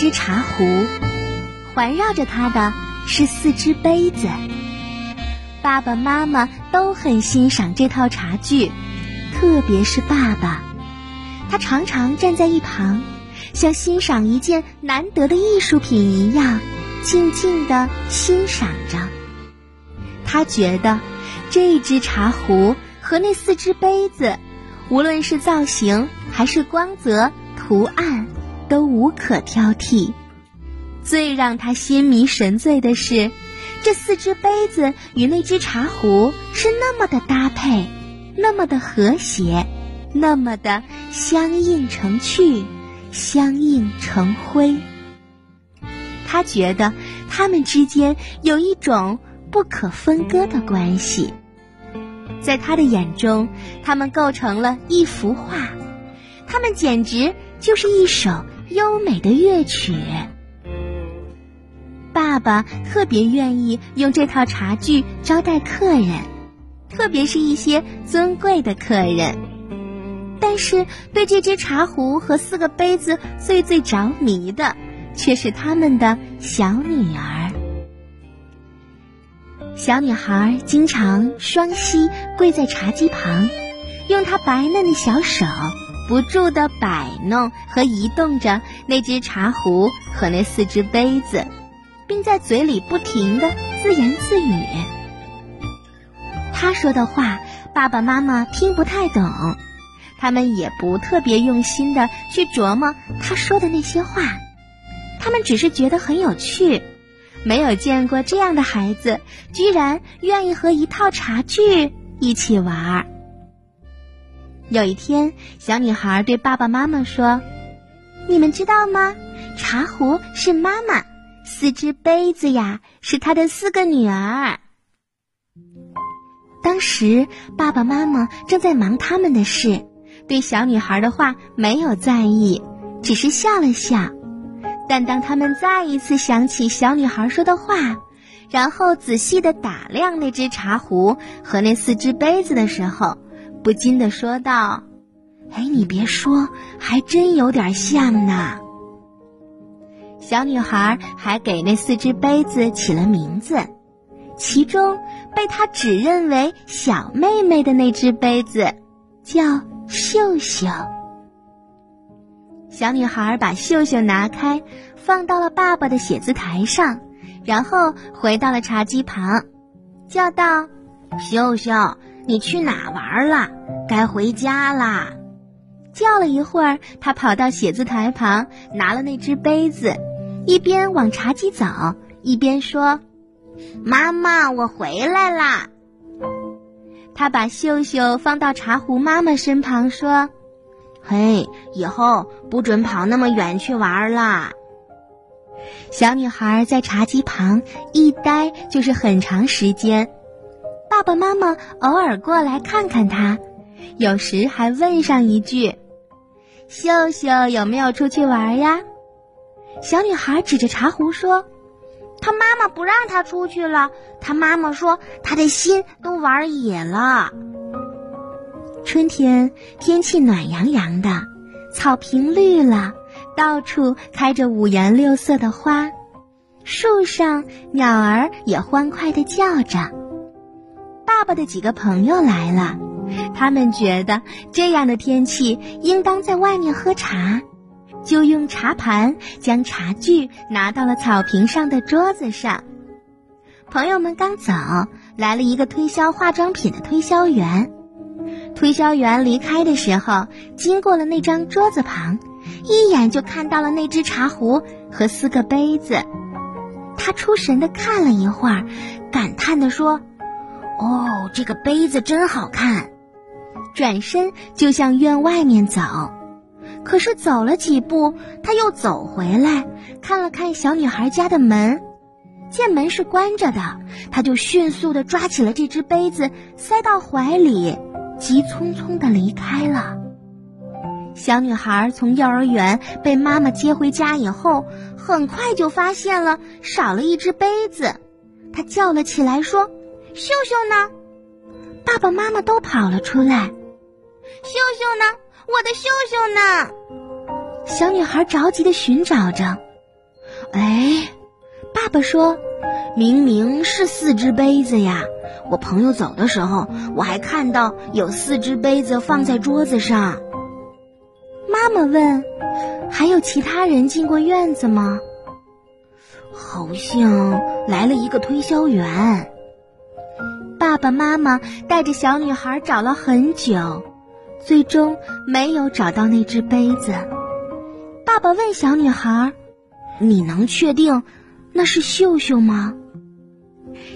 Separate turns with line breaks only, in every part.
只茶壶，环绕着它的是四只杯子。爸爸妈妈都很欣赏这套茶具，特别是爸爸，他常常站在一旁，像欣赏一件难得的艺术品一样，静静地欣赏着。他觉得这只茶壶和那四只杯子，无论是造型还是光泽、图案，都无可挑剔。最让他心迷神醉的是。这四只杯子与那只茶壶是那么的搭配，那么的和谐，那么的相映成趣，相映成辉。他觉得他们之间有一种不可分割的关系，在他的眼中，他们构成了一幅画，他们简直就是一首优美的乐曲。爸爸特别愿意用这套茶具招待客人，特别是一些尊贵的客人。但是对这只茶壶和四个杯子最最着迷的，却是他们的小女儿。小女孩经常双膝跪在茶几旁，用她白嫩的小手不住地摆弄和移动着那只茶壶和那四只杯子。并在嘴里不停的自言自语。他说的话，爸爸妈妈听不太懂，他们也不特别用心的去琢磨他说的那些话，他们只是觉得很有趣，没有见过这样的孩子，居然愿意和一套茶具一起玩儿。有一天，小女孩对爸爸妈妈说：“你们知道吗？茶壶是妈妈。”四只杯子呀，是她的四个女儿。当时爸爸妈妈正在忙他们的事，对小女孩的话没有在意，只是笑了笑。但当他们再一次想起小女孩说的话，然后仔细的打量那只茶壶和那四只杯子的时候，不禁的说道：“哎，你别说，还真有点像呢。”小女孩还给那四只杯子起了名字，其中被她指认为小妹妹的那只杯子叫秀秀。小女孩把秀秀拿开，放到了爸爸的写字台上，然后回到了茶几旁，叫道：“秀秀，你去哪玩了？该回家啦！”叫了一会儿，他跑到写字台旁，拿了那只杯子。一边往茶几走，一边说：“妈妈，我回来啦。”他把秀秀放到茶壶妈妈身旁，说：“嘿，以后不准跑那么远去玩啦。”小女孩在茶几旁一待就是很长时间，爸爸妈妈偶尔过来看看她，有时还问上一句：“秀秀有没有出去玩呀？”小女孩指着茶壶说：“她妈妈不让她出去了。她妈妈说她的心都玩野了。”春天天气暖洋洋的，草坪绿了，到处开着五颜六色的花，树上鸟儿也欢快的叫着。爸爸的几个朋友来了，他们觉得这样的天气应当在外面喝茶。就用茶盘将茶具拿到了草坪上的桌子上。朋友们刚走，来了一个推销化妆品的推销员。推销员离开的时候，经过了那张桌子旁，一眼就看到了那只茶壶和四个杯子。他出神的看了一会儿，感叹的说：“哦，这个杯子真好看。”转身就向院外面走。可是走了几步，他又走回来，看了看小女孩家的门，见门是关着的，他就迅速的抓起了这只杯子，塞到怀里，急匆匆的离开了。小女孩从幼儿园被妈妈接回家以后，很快就发现了少了一只杯子，她叫了起来说：“秀秀呢？”爸爸妈妈都跑了出来，秀秀呢？我的秀秀呢？小女孩着急的寻找着。哎，爸爸说：“明明是四只杯子呀！我朋友走的时候，我还看到有四只杯子放在桌子上。”妈妈问：“还有其他人进过院子吗？”好像来了一个推销员。爸爸妈妈带着小女孩找了很久，最终没有找到那只杯子。爸爸问小女孩：“你能确定那是秀秀吗？”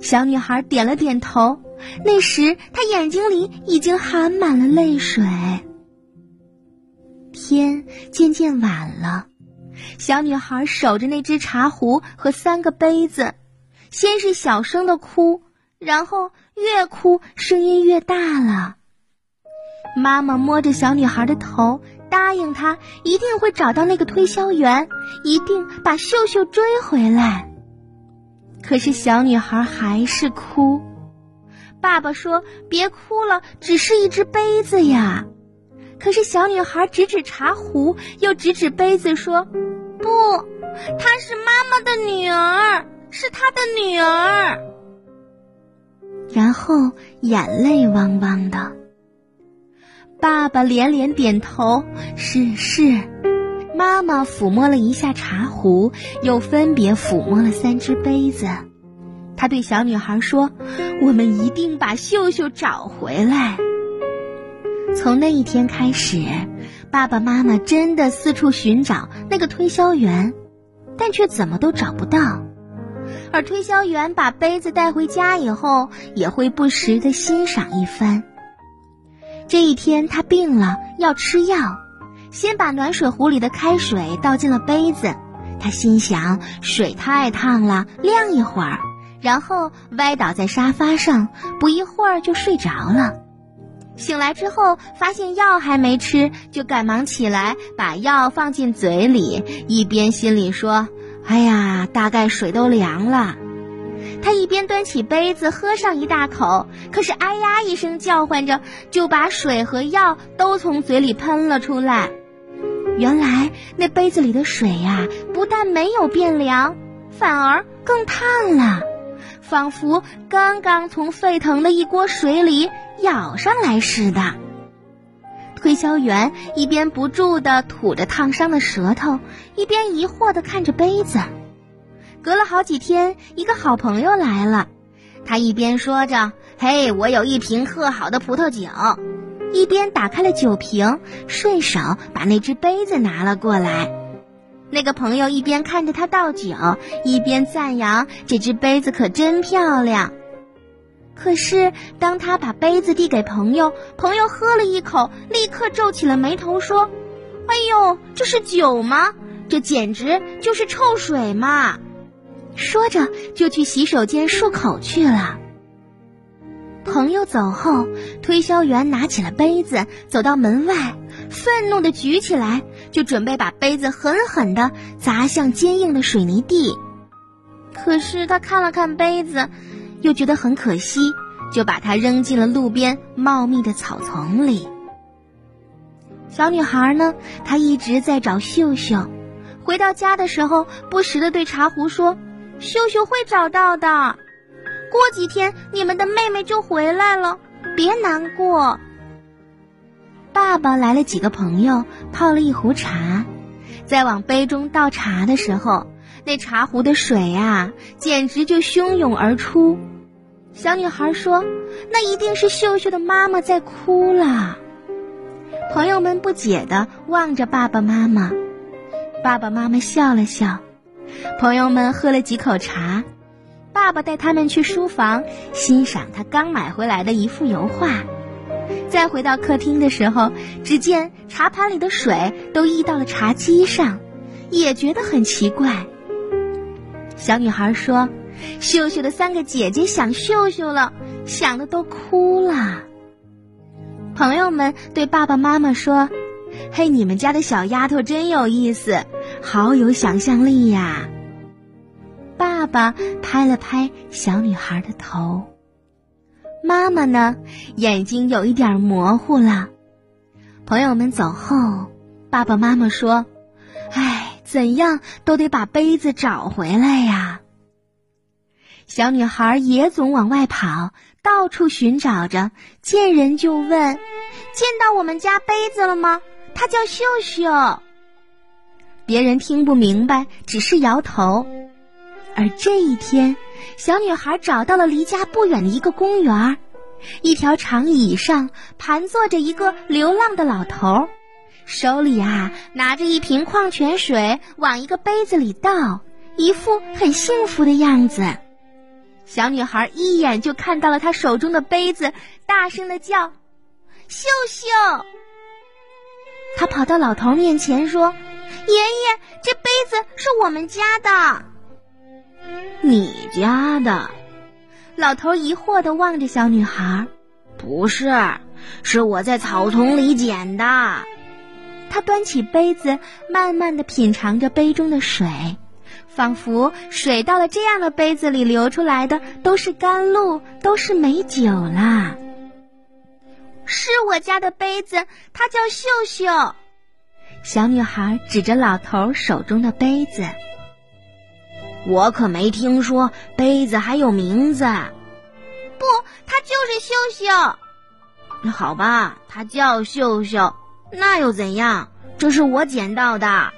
小女孩点了点头。那时她眼睛里已经含满了泪水。天渐渐晚了。小女孩守着那只茶壶和三个杯子，先是小声的哭，然后越哭声音越大了。妈妈摸着小女孩的头，答应她一定会找到那个推销员，一定把秀秀追回来。可是小女孩还是哭。爸爸说：“别哭了，只是一只杯子呀。”可是小女孩指指茶壶，又指指杯子，说：“不，她是妈妈的女儿，是她的女儿。”然后眼泪汪汪的。爸爸连连点头：“是是。”妈妈抚摸了一下茶壶，又分别抚摸了三只杯子。他对小女孩说：“我们一定把秀秀找回来。”从那一天开始，爸爸妈妈真的四处寻找那个推销员，但却怎么都找不到。而推销员把杯子带回家以后，也会不时的欣赏一番。这一天，他病了，要吃药，先把暖水壶里的开水倒进了杯子。他心想，水太烫了，晾一会儿，然后歪倒在沙发上，不一会儿就睡着了。醒来之后，发现药还没吃，就赶忙起来把药放进嘴里，一边心里说：“哎呀，大概水都凉了。”他一边端起杯子喝上一大口，可是“哎呀”一声叫唤着，就把水和药都从嘴里喷了出来。原来那杯子里的水呀，不但没有变凉，反而更烫了。仿佛刚刚从沸腾的一锅水里舀上来似的。推销员一边不住地吐着烫伤的舌头，一边疑惑地看着杯子。隔了好几天，一个好朋友来了，他一边说着“嘿，我有一瓶特好的葡萄酒”，一边打开了酒瓶，顺手把那只杯子拿了过来。那个朋友一边看着他倒酒，一边赞扬这只杯子可真漂亮。可是当他把杯子递给朋友，朋友喝了一口，立刻皱起了眉头，说：“哎呦，这是酒吗？这简直就是臭水嘛！”说着就去洗手间漱口去了。朋友走后，推销员拿起了杯子，走到门外。愤怒的举起来，就准备把杯子狠狠的砸向坚硬的水泥地。可是他看了看杯子，又觉得很可惜，就把它扔进了路边茂密的草丛里。小女孩呢，她一直在找秀秀。回到家的时候，不时的对茶壶说：“秀秀会找到的，过几天你们的妹妹就回来了，别难过。”爸爸来了几个朋友，泡了一壶茶，在往杯中倒茶的时候，那茶壶的水呀，简直就汹涌而出。小女孩说：“那一定是秀秀的妈妈在哭了。”朋友们不解的望着爸爸妈妈，爸爸妈妈笑了笑。朋友们喝了几口茶，爸爸带他们去书房欣赏他刚买回来的一幅油画。再回到客厅的时候，只见茶盘里的水都溢到了茶几上，也觉得很奇怪。小女孩说：“秀秀的三个姐姐想秀秀了，想的都哭了。”朋友们对爸爸妈妈说：“嘿，你们家的小丫头真有意思，好有想象力呀！”爸爸拍了拍小女孩的头。妈妈呢，眼睛有一点模糊了。朋友们走后，爸爸妈妈说：“怎样都得把杯子找回来呀。小女孩也总往外跑，到处寻找着，见人就问：“见到我们家杯子了吗？它叫秀秀。”别人听不明白，只是摇头。而这一天，小女孩找到了离家不远的一个公园，一条长椅上盘坐着一个流浪的老头，手里啊拿着一瓶矿泉水，往一个杯子里倒，一副很幸福的样子。小女孩一眼就看到了他手中的杯子，大声的叫：“秀秀！”她跑到老头面前说。爷爷，这杯子是我们家的。
你家的？
老头疑惑的望着小女孩。
不是，是我在草丛里捡的。
他端起杯子，慢慢的品尝着杯中的水，仿佛水到了这样的杯子里流出来的都是甘露，都是美酒啦。是我家的杯子，它叫秀秀。小女孩指着老头手中的杯子：“
我可没听说杯子还有名字。”“
不，它就是秀秀。”“
那好吧，它叫秀秀，那又怎样？这是我捡到的，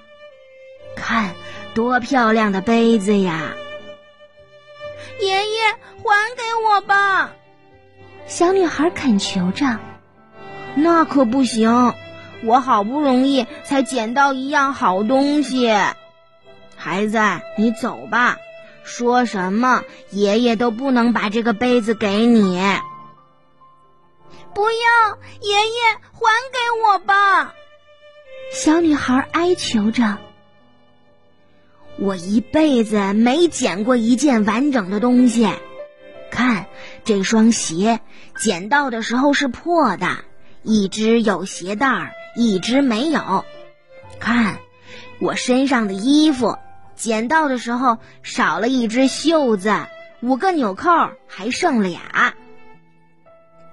看多漂亮的杯子呀！”“
爷爷，还给我吧！”小女孩恳求着。
“那可不行。”我好不容易才捡到一样好东西，孩子，你走吧。说什么爷爷都不能把这个杯子给你。
不要，爷爷还给我吧！小女孩哀求着。
我一辈子没捡过一件完整的东西，看这双鞋，捡到的时候是破的，一只有鞋带儿。一只没有，看我身上的衣服，捡到的时候少了一只袖子，五个纽扣还剩俩。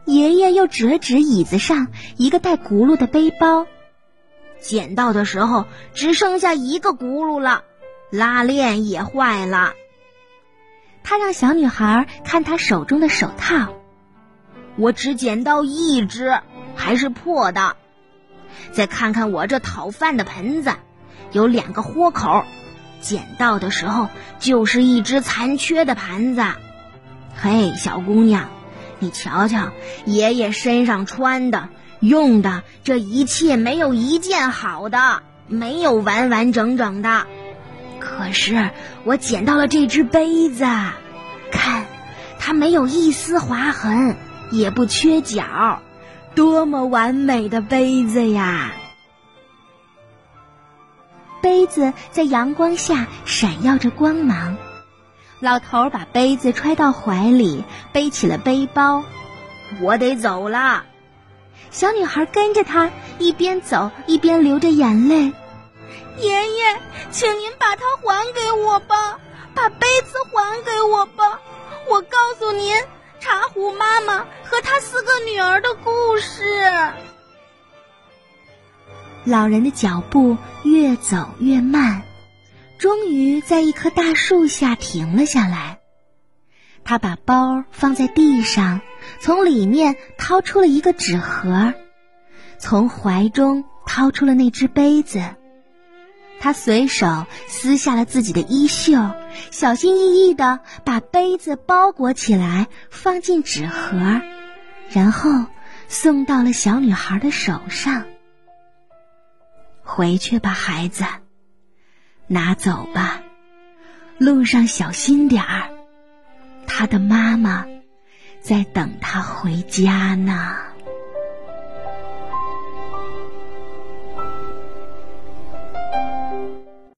爷爷又指了指椅子上一个带轱辘的背包，
捡到的时候只剩下一个轱辘了，拉链也坏了。
他让小女孩看他手中的手套，
我只捡到一只，还是破的。再看看我这讨饭的盆子，有两个豁口，捡到的时候就是一只残缺的盘子。嘿，小姑娘，你瞧瞧，爷爷身上穿的、用的这一切，没有一件好的，没有完完整整的。可是我捡到了这只杯子，看，它没有一丝划痕，也不缺角。多么完美的杯子呀！
杯子在阳光下闪耀着光芒。老头把杯子揣到怀里，背起了背包。
我得走了。
小女孩跟着他，一边走一边流着眼泪。爷爷，请您把它还给我吧，把杯子还给我吧。我告诉您。茶壶妈妈和她四个女儿的故事。老人的脚步越走越慢，终于在一棵大树下停了下来。他把包放在地上，从里面掏出了一个纸盒，从怀中掏出了那只杯子。他随手撕下了自己的衣袖，小心翼翼的把杯子包裹起来，放进纸盒，然后送到了小女孩的手上。回去吧，孩子，拿走吧，路上小心点儿，他的妈妈在等他回家呢。